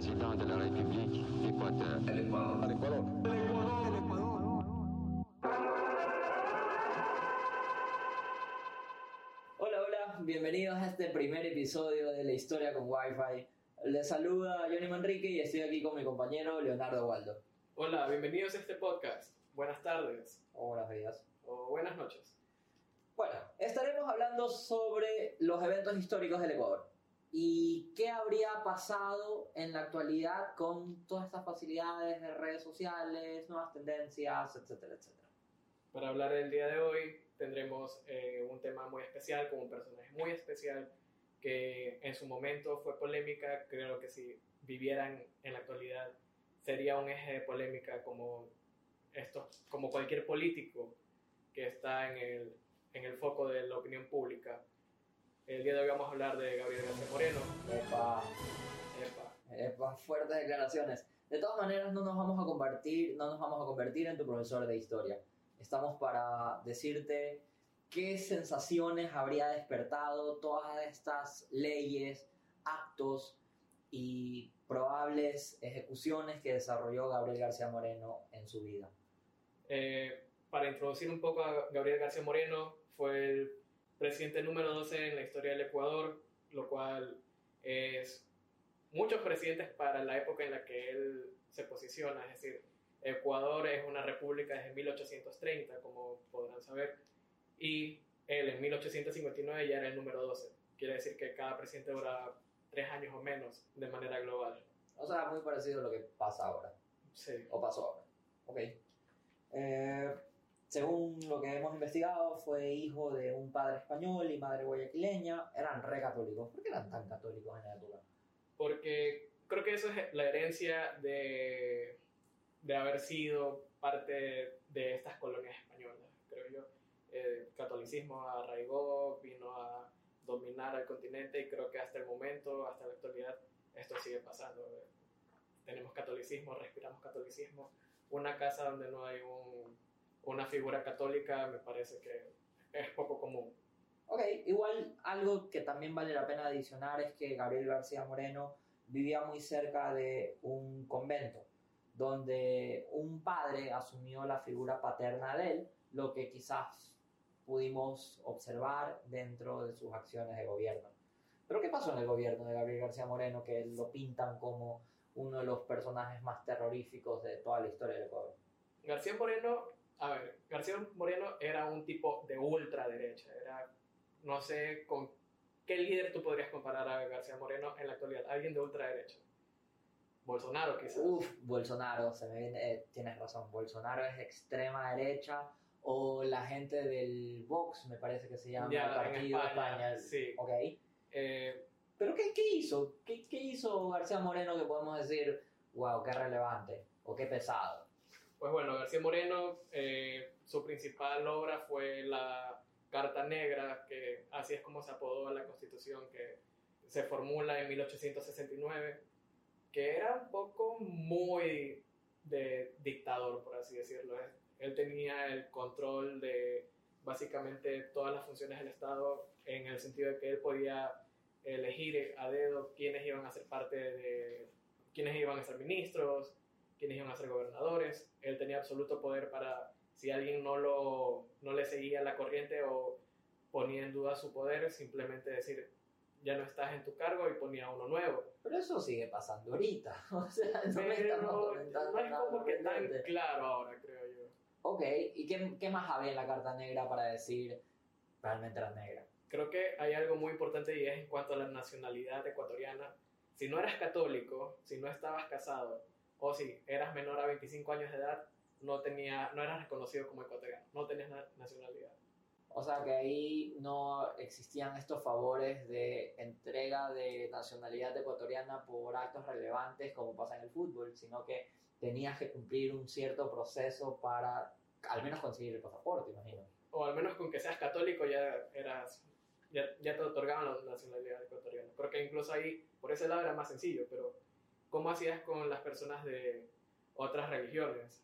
président de la République d'Équateur. El Ecuador. El Ecuador. Hola, hola, bienvenidos a este primer episodio de La Historia con Wi-Fi. Les saluda Johnny Manrique y estoy aquí con mi compañero Leonardo Waldo. Hola, bienvenidos a este podcast. Buenas tardes buenos días. o buenas noches. Bueno, estaremos hablando sobre los eventos históricos del Ecuador y qué habría pasado en la actualidad con todas estas facilidades de redes sociales, nuevas tendencias, etcétera, etcétera. Para hablar del día de hoy tendremos eh, un tema muy especial con un personaje muy especial que en su momento fue polémica. Creo que si vivieran en la actualidad sería un eje de polémica como, estos, como cualquier político que está en el, en el foco de la opinión pública. El día de hoy vamos a hablar de Gabriel García Moreno. Epa, Epa. epa, fuertes declaraciones. De todas maneras, no nos vamos a convertir, no nos vamos a convertir en tu profesor de historia. Estamos para decirte qué sensaciones habría despertado todas estas leyes, actos y probables ejecuciones que desarrolló Gabriel García Moreno en su vida. Eh, para introducir un poco a Gabriel García Moreno, fue el presidente número 12 en la historia del Ecuador, lo cual es muchos presidentes para la época en la que él se posiciona, es decir, Ecuador es una república desde 1830, como podrán saber, y él en 1859 ya era el número 12. Quiere decir que cada presidente dura tres años o menos de manera global. O sea, muy parecido a lo que pasa ahora. Sí. o pasó ahora. Ok. Eh, según lo que hemos investigado, fue hijo de un padre español y madre guayaquileña. Eran re católicos. ¿Por qué eran tan católicos en la época? porque creo que eso es la herencia de, de haber sido parte de estas colonias españolas, creo yo. El catolicismo arraigó, vino a dominar al continente y creo que hasta el momento, hasta la actualidad, esto sigue pasando. Tenemos catolicismo, respiramos catolicismo. Una casa donde no hay un, una figura católica me parece que es poco común. Ok, igual algo que también vale la pena adicionar es que Gabriel García Moreno vivía muy cerca de un convento, donde un padre asumió la figura paterna de él, lo que quizás pudimos observar dentro de sus acciones de gobierno. Pero ¿qué pasó en el gobierno de Gabriel García Moreno que lo pintan como uno de los personajes más terroríficos de toda la historia del Ecuador? García Moreno, a ver, García Moreno era un tipo de ultraderecha, era, no sé con qué líder tú podrías comparar a García Moreno en la actualidad, alguien de ultraderecha. Bolsonaro quizás. Uf, Bolsonaro, se me viene, eh, tienes razón, Bolsonaro es extrema derecha o la gente del Vox, me parece que se llama, Ya, el Partido España, España. sí. Ok. Eh, ¿Pero qué, qué hizo? ¿Qué, ¿Qué hizo García Moreno que podemos decir, wow, qué relevante o qué pesado? Pues bueno, García Moreno, eh, su principal obra fue la Carta Negra, que así es como se apodó la Constitución que se formula en 1869, que era un poco muy de dictador, por así decirlo. Él tenía el control de básicamente todas las funciones del Estado en el sentido de que él podía elegir a dedo quiénes iban a ser parte de, quiénes iban a ser ministros, quiénes iban a ser gobernadores. Él tenía absoluto poder para, si alguien no, lo, no le seguía la corriente o ponía en duda su poder, simplemente decir, ya no estás en tu cargo y ponía uno nuevo. Pero eso sigue pasando ahorita. O sea, no Pero no es como que tan claro ahora, creo yo. Ok, ¿y qué, qué más había en la Carta Negra para decir realmente era negra? Creo que hay algo muy importante y es en cuanto a la nacionalidad ecuatoriana. Si no eras católico, si no estabas casado o si eras menor a 25 años de edad, no, tenía, no eras reconocido como ecuatoriano, no tenías na- nacionalidad. O sea que ahí no existían estos favores de entrega de nacionalidad ecuatoriana por actos relevantes como pasa en el fútbol, sino que tenías que cumplir un cierto proceso para al menos conseguir el pasaporte, imagino. O al menos con que seas católico ya eras ya, ya te otorgaban la nacionalidad ecuatoriana. Creo que incluso ahí, por ese lado era más sencillo, pero ¿cómo hacías con las personas de otras religiones?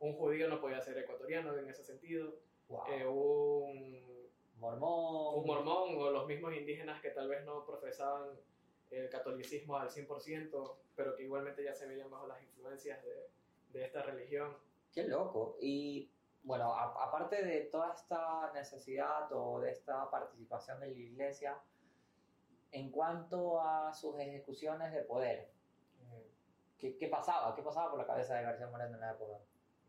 Un judío no podía ser ecuatoriano en ese sentido. Wow. Eh, un, Mormón. un mormón o los mismos indígenas que tal vez no profesaban el catolicismo al 100%, pero que igualmente ya se veían bajo las influencias de, de esta religión. Qué loco. Y bueno, a- aparte de toda esta necesidad o de esta participación de la iglesia, en cuanto a sus ejecuciones de poder, ¿qué, qué pasaba? ¿Qué pasaba por la cabeza de García Moreno en la época?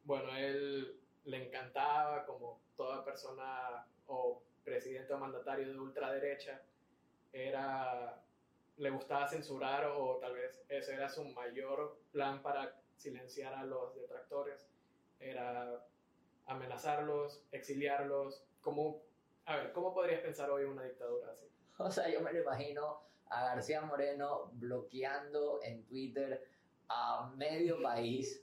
Bueno, él le encantaba, como toda persona o presidente o mandatario de ultraderecha, era, le gustaba censurar o tal vez ese era su mayor plan para silenciar a los detractores, era amenazarlos, exiliarlos. ¿Cómo, a ver, ¿cómo podrías pensar hoy una dictadura así? O sea, yo me lo imagino a García Moreno bloqueando en Twitter a medio país,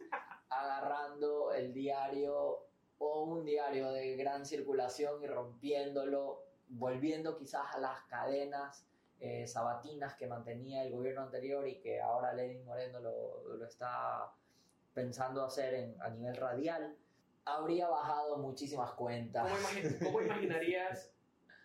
agarrando el diario o un diario de gran circulación y rompiéndolo, volviendo quizás a las cadenas eh, sabatinas que mantenía el gobierno anterior y que ahora Lenin Moreno lo, lo está pensando hacer en- a nivel radial. Habría bajado muchísimas cuentas. ¿Cómo, imagi- cómo imaginarías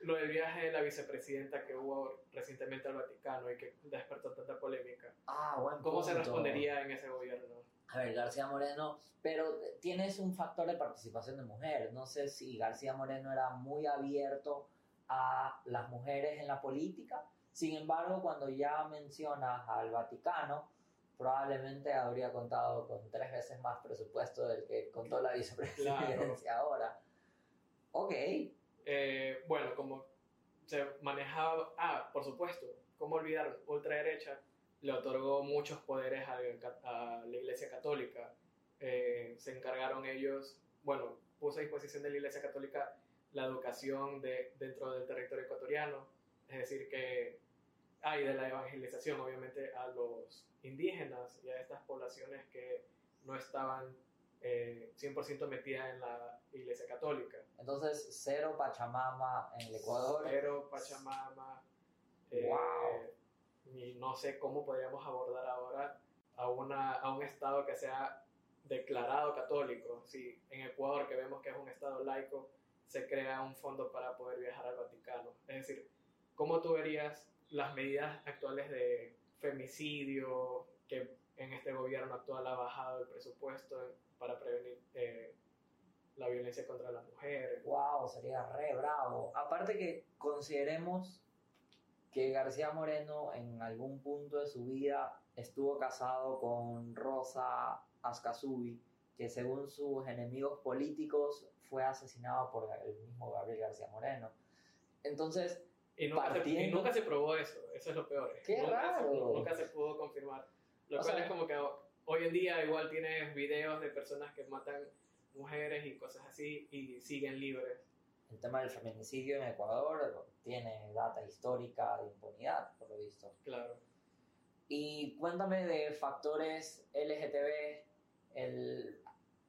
lo del viaje de la vicepresidenta que hubo recientemente al Vaticano y que despertó tanta polémica? Ah, buen ¿Cómo se respondería en ese gobierno? A ver, García Moreno, pero tienes un factor de participación de mujer. No sé si García Moreno era muy abierto a las mujeres en la política. Sin embargo, cuando ya mencionas al Vaticano, probablemente habría contado con tres veces más presupuesto del que contó la vicepresidencia ahora. Ok, Eh, bueno, como se manejaba, ah, por supuesto, ¿cómo olvidar? Ultraderecha le otorgó muchos poderes a, la Iglesia Católica. Eh, se encargaron ellos, bueno, puso a disposición de la Iglesia Católica la educación de, dentro del territorio ecuatoriano, es decir, que hay de la evangelización, obviamente, a los indígenas y a estas poblaciones que no estaban eh, 100% metidas en la Iglesia Católica. entonces cero Pachamama en el Ecuador. Pero Pachamama. eh, Wow. Y no sé cómo podríamos abordar ahora a, una, a un Estado que sea declarado católico. Si en Ecuador, que vemos que es un Estado laico, se crea un fondo para poder viajar al Vaticano. Es decir, ¿cómo tú verías las medidas actuales de femicidio, que en este gobierno actual ha bajado el presupuesto para prevenir eh, la violencia contra las mujeres? Wow, sería re bravo. Aparte que consideremos que García Moreno en algún punto de su vida estuvo casado con Rosa Ascasubi, que según sus enemigos políticos fue asesinado por el mismo Gabriel García Moreno. Entonces, Y nunca, se, y Partiendo- nunca se probó eso, eso es lo peor. ¡Qué nunca raro! Se, nunca se pudo confirmar. Lo O cual sea- es como que hoy en día igual tienes videos de personas que matan mujeres y cosas así y siguen libres. el tema del feminicidio en Ecuador tiene data histórica de impunidad, por lo visto. Claro. Y cuéntame de factores LGTB, el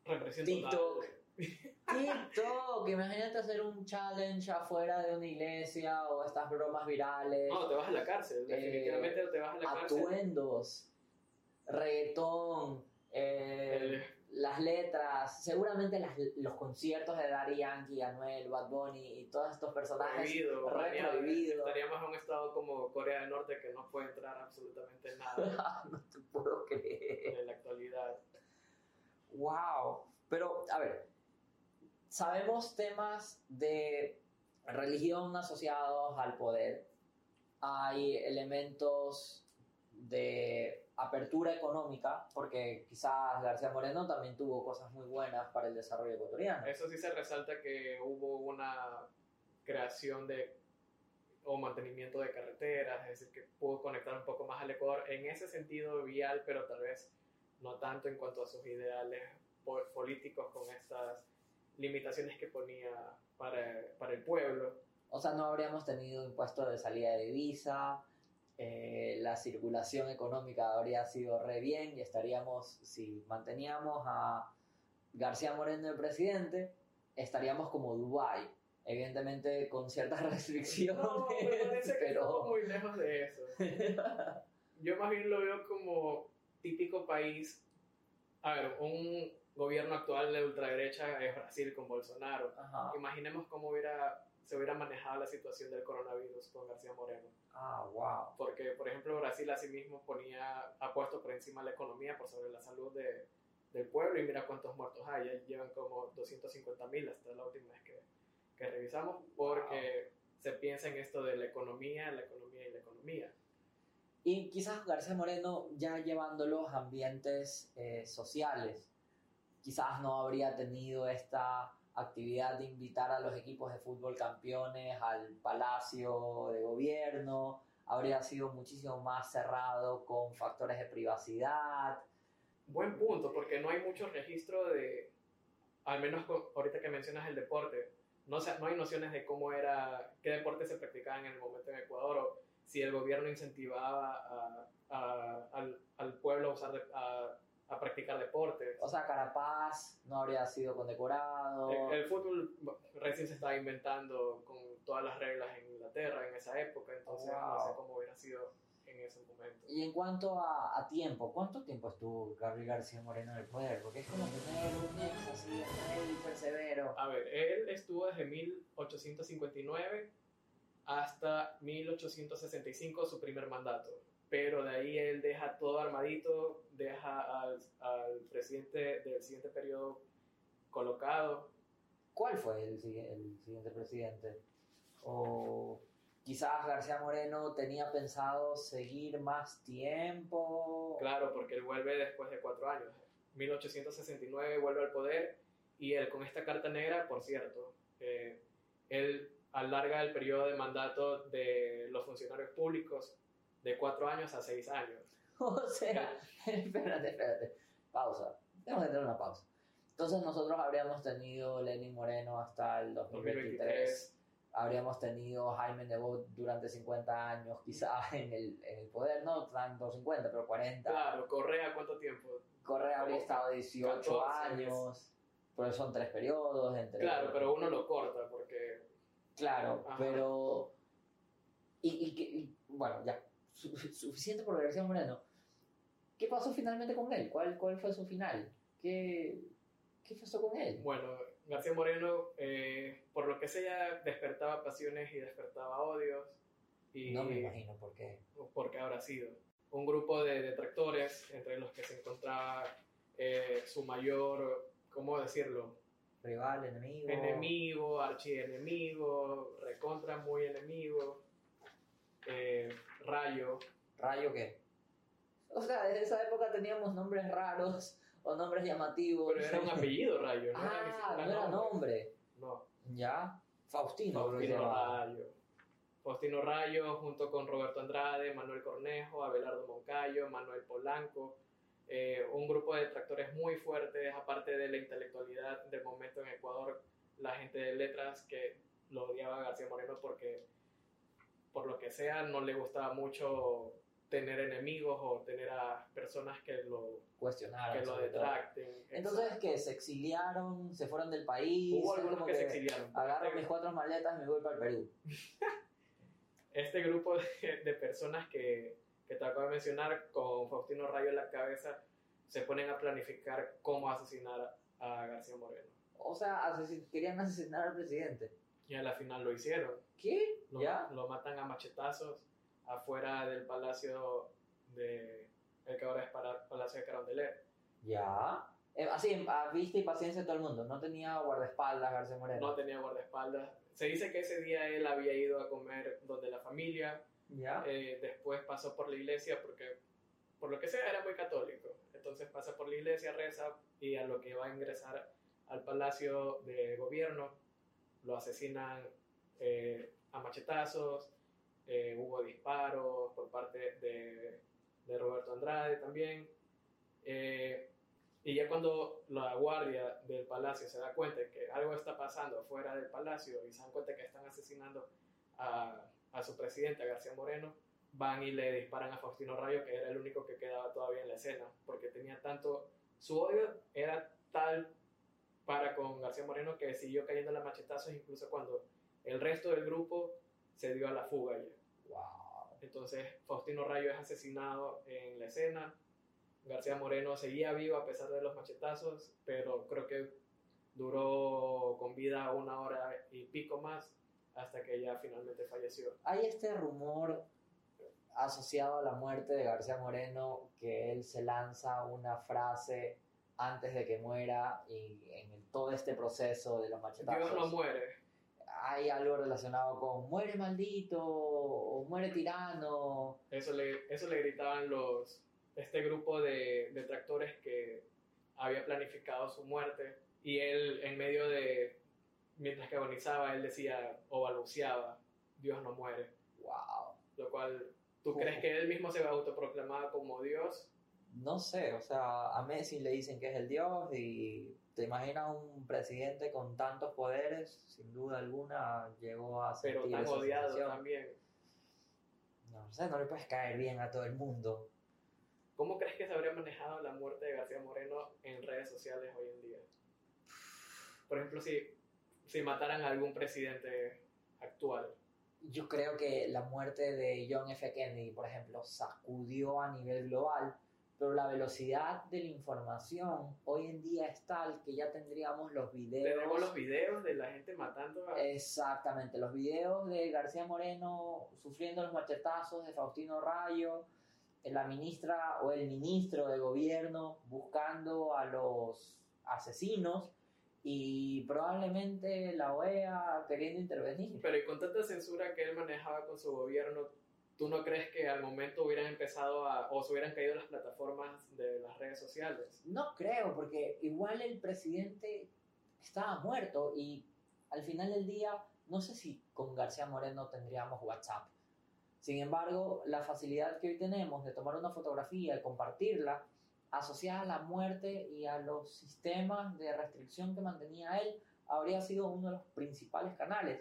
Represión TikTok. total. TikTok, imagínate hacer un challenge afuera de una iglesia o estas bromas virales, No, te vas a la cárcel, Eh, definitivamente te vas a la cárcel. atuendos, reggaetón, eh, las letras, seguramente las- los conciertos de Daddy Yankee, Anuel, Bad Bunny y todos estos personajes. prohibido, re baneado. prohibido. Estaríamos en un estado como Corea del Norte que no puede entrar absolutamente nada no te puedo creer. en la actualidad. Wow. Pero, a ver, sabemos temas de religión asociados al poder. Hay elementos de apertura económica, porque quizás García Moreno también tuvo cosas muy buenas para el desarrollo ecuatoriano. Eso sí se resalta que hubo una creación de o mantenimiento de carreteras, es decir, que pudo conectar un poco más al Ecuador en ese sentido vial, pero tal vez no tanto en cuanto a sus ideales po- políticos con estas limitaciones que ponía para, para el pueblo. O sea, no habríamos tenido impuesto de salida de divisa, eh, la circulación económica habría sido re bien y estaríamos, si manteníamos a García Moreno de presidente, estaríamos como Dubái. Evidentemente con ciertas restricciones, No, me parece que estamos pero... muy lejos de eso. Yo más bien lo veo como típico país. A ver, un gobierno actual de ultraderecha es Brasil con Bolsonaro. Ajá. Imaginemos cómo hubiera, se hubiera manejado la situación del coronavirus con García Moreno. Ah, wow. Porque, por ejemplo, Brasil asimismo ponía, ha puesto por encima la economía por sobre la salud de, del pueblo y mira cuántos muertos hay, ya llevan como 250 mil hasta la última vez que, que revisamos, porque se piensa en esto de la economía, la economía y la economía. Y quizás García Moreno, ya llevándolo a ambientes eh, sociales, quizás no habría tenido esta actividad de invitar a los equipos de fútbol campeones al palacio de gobierno, habría sido muchísimo más cerrado con factores de privacidad. Buen punto, porque no hay mucho registro de, al menos ahorita que mencionas el deporte, no, no hay nociones de cómo era, qué deporte se practicaba en el momento en Ecuador o si el gobierno incentivaba a, a, al, al, pueblo a usar, a, a practicar deportes. O sea, Carapaz no habría sido condecorado. El, el, fútbol recién se estaba inventando con todas las reglas en Inglaterra en esa época, entonces wow. no sé cómo hubiera sido en ese momento. Y en cuanto a, a, tiempo, ¿cuánto tiempo estuvo Gabriel García Moreno en el poder? Porque es como tener un ex así, persevero. A ver, él estuvo desde 1859 hasta 1865 su primer mandato pero de ahí él deja todo armadito, deja al, al presidente del siguiente periodo colocado. ¿Cuál fue el, el siguiente presidente? O quizás García Moreno tenía pensado seguir más tiempo. Claro, porque él vuelve después de cuatro años. 1869 vuelve al poder y él con esta carta negra, por cierto, eh, él alarga el periodo de mandato de los funcionarios públicos de cuatro años a seis años. O sea, espérate, espérate. Pausa. Tenemos que tener una pausa. Entonces nosotros habríamos tenido Lenin Moreno hasta el 2023. 2023. Habríamos tenido Jaime Nebot durante 50 años, quizás en el, en el poder, no tanto 50, pero 40. Claro, Correa, ¿cuánto tiempo? Correa habría estado 18 14, años, pero son tres periodos. Entre claro, pero uno lo corta porque... Claro, Ajá. pero... Y, y, y, bueno, ya, suficiente por García Moreno. ¿Qué pasó finalmente con él? ¿Cuál, cuál fue su final? ¿Qué, qué pasó con él? Bueno, García Moreno, eh, por lo que sea, despertaba pasiones y despertaba odios. Y no me imagino por qué. Porque habrá sido. Un grupo de detractores, entre los que se encontraba eh, su mayor, ¿cómo decirlo? Rival, enemigo. Enemigo, archienemigo, recontra muy enemigo. Eh, Rayo. ¿Rayo qué? O sea, desde esa época teníamos nombres raros o nombres llamativos. Pero era un apellido Rayo, ¿no? ah, era no era nombre. No. ¿Ya? Faustino. Faustino Rayo. Faustino Rayo, junto con Roberto Andrade, Manuel Cornejo, Abelardo Moncayo, Manuel Polanco. Eh, un grupo de detractores muy fuertes, aparte de la intelectualidad del momento en Ecuador, la gente de letras que lo odiaba a García Moreno porque por lo que sea, no le gustaba mucho tener enemigos o tener a personas que lo cuestionaran, que lo detracten. Entonces, que se exiliaron, se fueron del país. Hubo algunos que, que, se exiliaron. Agarro este... mis cuatro maletas y me voy para el Perú. este grupo de, de, personas que, que te acabo de mencionar, con Faustino Rayo en la cabeza, se ponen a planificar cómo asesinar a García Moreno. O sea, asesin querían asesinar al presidente. Y a la final lo hicieron. ¿Qué? Lo, ¿Ya? lo matan a machetazos afuera del palacio de el que ahora es para Palacio de Carondelet. Ya. Eh, así, a vista y paciencia de todo el mundo. No tenía guardaespaldas García Moreno. No tenía guardaespaldas. Se dice que ese día él había ido a comer donde la familia. Ya. Eh, después pasó por la iglesia porque, por lo que sea, era muy católico. Entonces pasa por la iglesia, reza y a lo que va a ingresar al palacio de gobierno lo asesinan eh, a machetazos, eh, hubo disparos por parte de, de Roberto Andrade también. Eh, y ya cuando la guardia del palacio se da cuenta que algo está pasando fuera del palacio y se dan cuenta que están asesinando a, a su presidente, a García Moreno, van y le disparan a Faustino Rayo, que era el único que quedaba todavía en la escena, porque tenía tanto, su odio era tal para con García Moreno que siguió cayendo las machetazos incluso cuando el resto del grupo se dio a la fuga ya. Wow. Entonces Faustino Rayo es asesinado en la escena. García Moreno seguía vivo a pesar de los machetazos, pero creo que duró con vida una hora y pico más hasta que ya finalmente falleció. Hay este rumor, asociado a la muerte de García Moreno que él se lanza una frase antes de que muera y en todo este proceso de los machetazos. Dios no muere. Hay algo relacionado con muere maldito o muere tirano. Eso le, eso le gritaban los, este grupo de detractores que había planificado su muerte y él en medio de, mientras que agonizaba, él decía o balbuceaba, Dios no muere. Wow. Lo cual, ¿tú crees que él mismo se autoproclamaba como Dios? No sé, o sea, a Messi le dicen que es el Dios y te imaginas un presidente con tantos poderes, sin duda alguna llegó a ser. Pero tan odiado también. No sé, no le puedes caer bien a todo el mundo. ¿Cómo crees que se habría manejado la muerte de García Moreno en redes sociales hoy en día? Por ejemplo, si, si mataran a algún presidente actual. Yo creo que la muerte de John F. Kennedy, por ejemplo, sacudió a nivel global, pero la velocidad de la información hoy en día es tal que ya tendríamos los videos. Tenemos los videos de la gente matando a... Exactamente, los videos de García Moreno sufriendo los machetazos, de Faustino Rayo, la ministra o el ministro de gobierno buscando a los asesinos y probablemente la OEA queriendo intervenir. Pero y con tanta censura que él manejaba con su gobierno, ¿tú no crees que al momento hubieran empezado a, o se hubieran caído las plataformas de las redes sociales? No creo, porque igual el presidente estaba muerto y al final del día, no sé si con García Moreno tendríamos WhatsApp sin embargo, la facilidad que hoy tenemos de tomar una fotografía y compartirla, asociada a la muerte y a los sistemas de restricción que mantenía él, habría sido uno de los principales canales.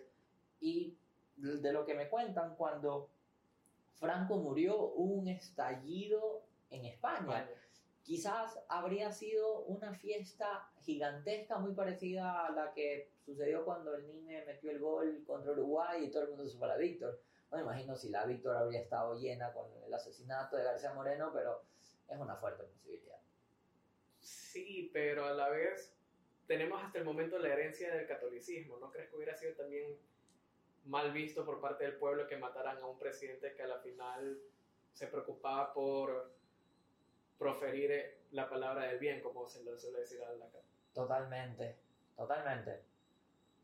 Y de lo que me cuentan, cuando Franco murió, hubo un estallido en España. Quizás habría sido una fiesta gigantesca, muy parecida a la que sucedió cuando el Nine metió el gol contra Uruguay y todo el mundo se fue a Víctor. No me imagino si la Víctor habría estado llena con el asesinato de García Moreno, pero es una fuerte posibilidad. Sí, pero a la vez tenemos hasta el momento la herencia del catolicismo. ¿No crees que hubiera sido también mal visto por parte del pueblo que mataran a un presidente que a la final se preocupaba por proferir la palabra del bien, como se lo suele decir a la Totalmente, totalmente.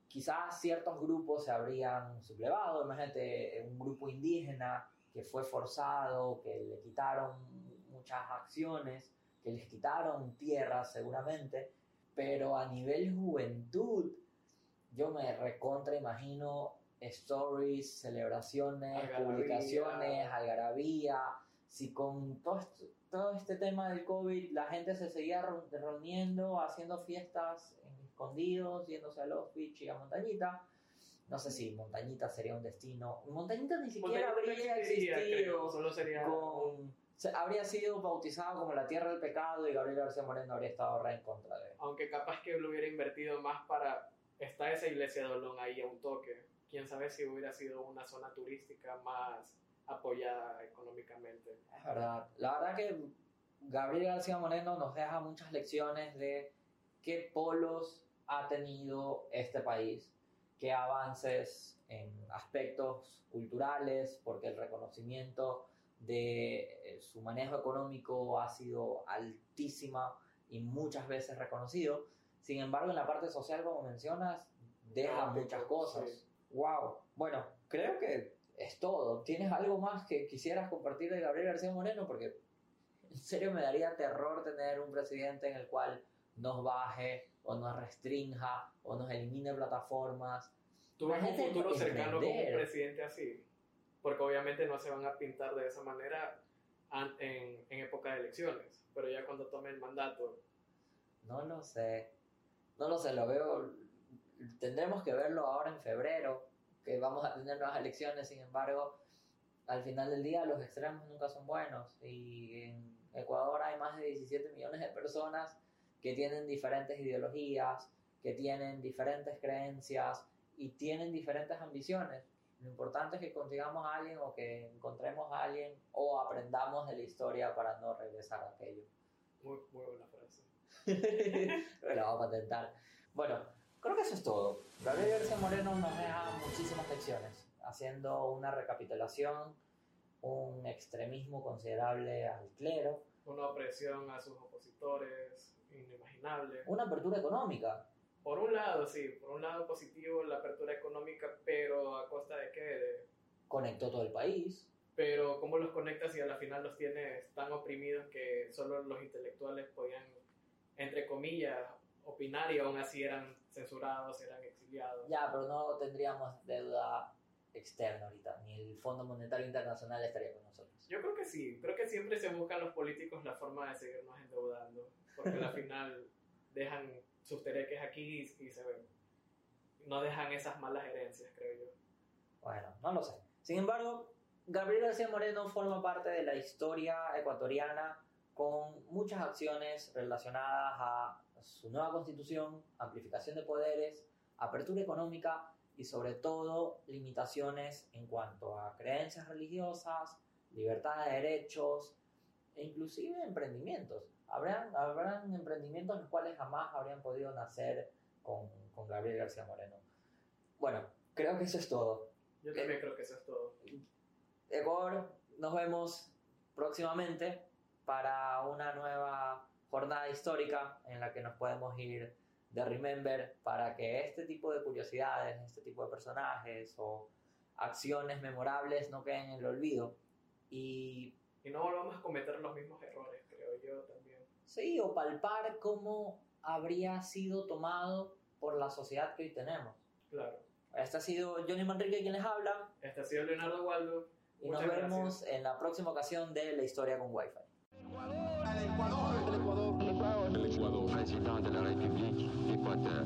Quizás ciertos grupos se habrían sublevado, imagínate un grupo indígena que fue forzado, que le quitaron muchas acciones, que les quitaron tierras seguramente, pero a nivel juventud, yo me recontra imagino stories, celebraciones, publicaciones, algarabía, si con todo, todo este tema del COVID la gente se seguía reuniendo, haciendo fiestas escondidos, yéndose a Los Beach y a Montañita. No sé si Montañita sería un destino. Montañita ni siquiera habría existido. Solo sería. Con, habría sido bautizado como la tierra del pecado y Gabriel García Moreno habría estado re en contra de él. Aunque capaz que lo hubiera invertido más para. Está esa iglesia de Olón ahí a un toque. Quién sabe si hubiera sido una zona turística más apoyada económicamente. Es verdad. La verdad que Gabriel García Moreno nos deja muchas lecciones de qué polos ha tenido este país, qué avances en aspectos culturales, porque el reconocimiento de eh, su manejo económico ha sido altísima y muchas veces reconocido. Sin embargo, en la parte social, como mencionas, deja muchas cosas. Wow. Bueno, creo que es todo. ¿Tienes algo más que quisieras compartir de Gabriel García Moreno? Porque en serio me daría terror tener un presidente en el cual nos baje o nos restrinja o nos elimine plataformas. ¿Tú ves un futuro cercano con un presidente así? Porque obviamente no se van a pintar de esa manera en, en época de elecciones, pero ya cuando tome el mandato. No lo sé, no lo sé, lo veo, tendremos que verlo ahora en febrero, que vamos a tener nuevas elecciones, sin embargo, al final del día los extremos nunca son buenos y en Ecuador hay más de 17 millones de personas que tienen diferentes ideologías, que tienen diferentes creencias y tienen diferentes ambiciones. Lo importante es que consigamos a alguien o que encontremos a alguien o aprendamos de la historia para no regresar a aquello. Muy, muy buena frase. Lo vamos a intentar. Bueno, creo que eso es todo. Gabriel García Moreno nos deja muchísimas lecciones, haciendo una recapitulación un extremismo considerable al clero, Una opresión a sus opositores inimaginable. una apertura económica. Por un lado, sí, por un lado positivo la apertura económica, pero a costa de qué? De- Conectó todo el país. pero cómo los conectas y a la final los tienes tan oprimidos que solo los intelectuales podían, entre comillas, opinar y aún así eran censurados, eran exiliados. Ya, pero no tendríamos deuda externa ahorita, ni el Fondo Monetario Internacional estaría con nosotros. Yo creo que sí, creo que siempre se buscan los políticos la forma de seguirnos endeudando, porque al final dejan sus tereques aquí y, y se no dejan esas malas herencias, creo yo. Bueno, no lo sé. Sin embargo, Gabriel García Moreno forma parte de la historia ecuatoriana con muchas acciones relacionadas a su nueva constitución, amplificación de poderes, apertura económica y sobre todo limitaciones en cuanto a creencias religiosas, libertad de derechos e inclusive emprendimientos. Habrán, habrán emprendimientos los cuales jamás habrían podido nacer con, con Gabriel García Moreno. Bueno, creo que eso es todo. Yo también creo que eso es todo. Ecuador, nos vemos próximamente para una nueva jornada histórica en la que nos podemos ir de Remember para que este tipo de curiosidades, este tipo de personajes o acciones memorables no queden en el olvido. Y Y no volvamos a cometer los mismos errores, creo yo también. sí, o palpar cómo habría sido tomado por la sociedad que hoy tenemos. Claro. Este ha sido Johnny Manrique quien les habla Este ha sido Leonardo Waldo. y Muchas nos vemos gracias. en la próxima ocasión de La Historia con Wi-Fi. Président de la République d'Équateur.